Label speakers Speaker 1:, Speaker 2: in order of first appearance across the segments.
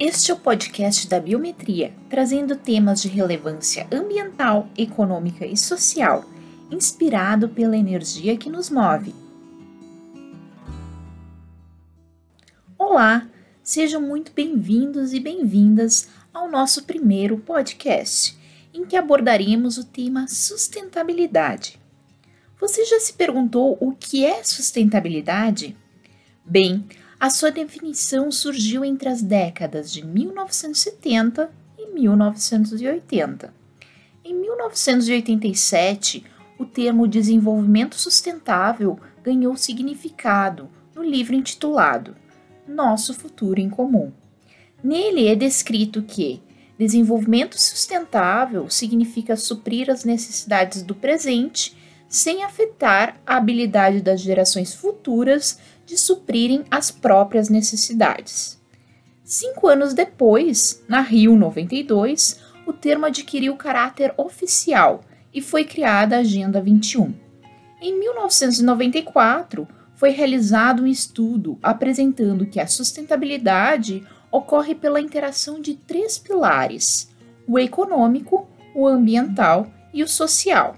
Speaker 1: Este é o podcast da Biometria, trazendo temas de relevância ambiental, econômica e social, inspirado pela energia que nos move. Olá, sejam muito bem-vindos e bem-vindas ao nosso primeiro podcast, em que abordaremos o tema sustentabilidade. Você já se perguntou o que é sustentabilidade? Bem, a sua definição surgiu entre as décadas de 1970 e 1980. Em 1987, o termo desenvolvimento sustentável ganhou significado no livro intitulado Nosso Futuro em Comum. Nele é descrito que desenvolvimento sustentável significa suprir as necessidades do presente sem afetar a habilidade das gerações futuras de suprirem as próprias necessidades. Cinco anos depois, na Rio 92, o termo adquiriu caráter oficial e foi criada a Agenda 21. Em 1994, foi realizado um estudo apresentando que a sustentabilidade ocorre pela interação de três pilares: o econômico, o ambiental e o social,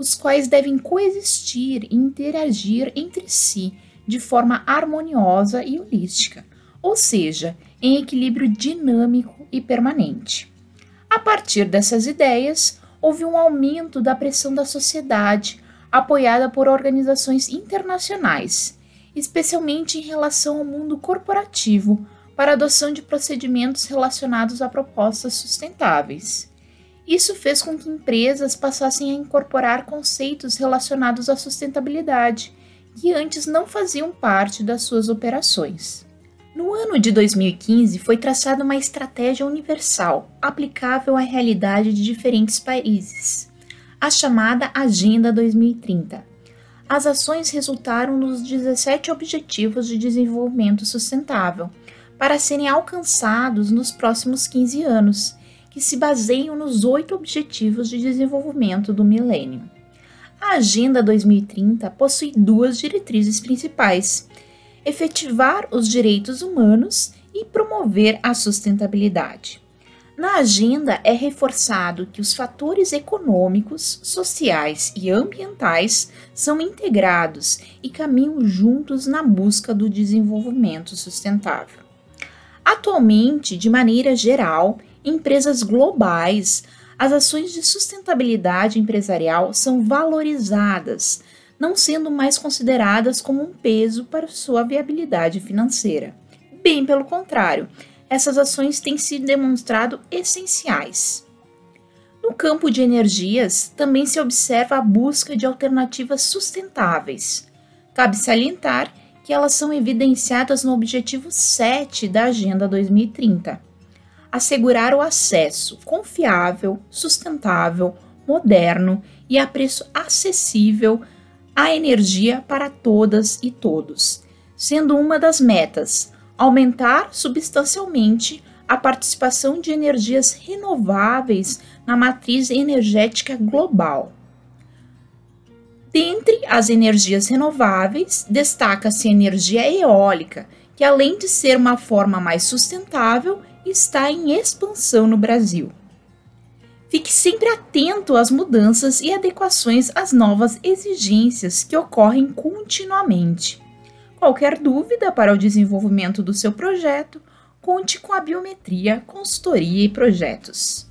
Speaker 1: os quais devem coexistir e interagir entre si de forma harmoniosa e holística, ou seja, em equilíbrio dinâmico e permanente. A partir dessas ideias, houve um aumento da pressão da sociedade, apoiada por organizações internacionais, especialmente em relação ao mundo corporativo, para a adoção de procedimentos relacionados a propostas sustentáveis. Isso fez com que empresas passassem a incorporar conceitos relacionados à sustentabilidade que antes não faziam parte das suas operações. No ano de 2015, foi traçada uma estratégia universal, aplicável à realidade de diferentes países, a chamada Agenda 2030. As ações resultaram nos 17 Objetivos de Desenvolvimento Sustentável, para serem alcançados nos próximos 15 anos, que se baseiam nos oito Objetivos de Desenvolvimento do Milênio. A Agenda 2030 possui duas diretrizes principais: efetivar os direitos humanos e promover a sustentabilidade. Na agenda é reforçado que os fatores econômicos, sociais e ambientais são integrados e caminham juntos na busca do desenvolvimento sustentável. Atualmente, de maneira geral, empresas globais as ações de sustentabilidade empresarial são valorizadas, não sendo mais consideradas como um peso para sua viabilidade financeira. Bem pelo contrário, essas ações têm se demonstrado essenciais. No campo de energias, também se observa a busca de alternativas sustentáveis. Cabe salientar que elas são evidenciadas no objetivo 7 da Agenda 2030 assegurar o acesso confiável, sustentável, moderno e a preço acessível à energia para todas e todos, sendo uma das metas aumentar substancialmente a participação de energias renováveis na matriz energética global. Dentre as energias renováveis, destaca-se a energia eólica, que além de ser uma forma mais sustentável, está em expansão no Brasil. Fique sempre atento às mudanças e adequações às novas exigências que ocorrem continuamente. Qualquer dúvida para o desenvolvimento do seu projeto, conte com a Biometria Consultoria e Projetos.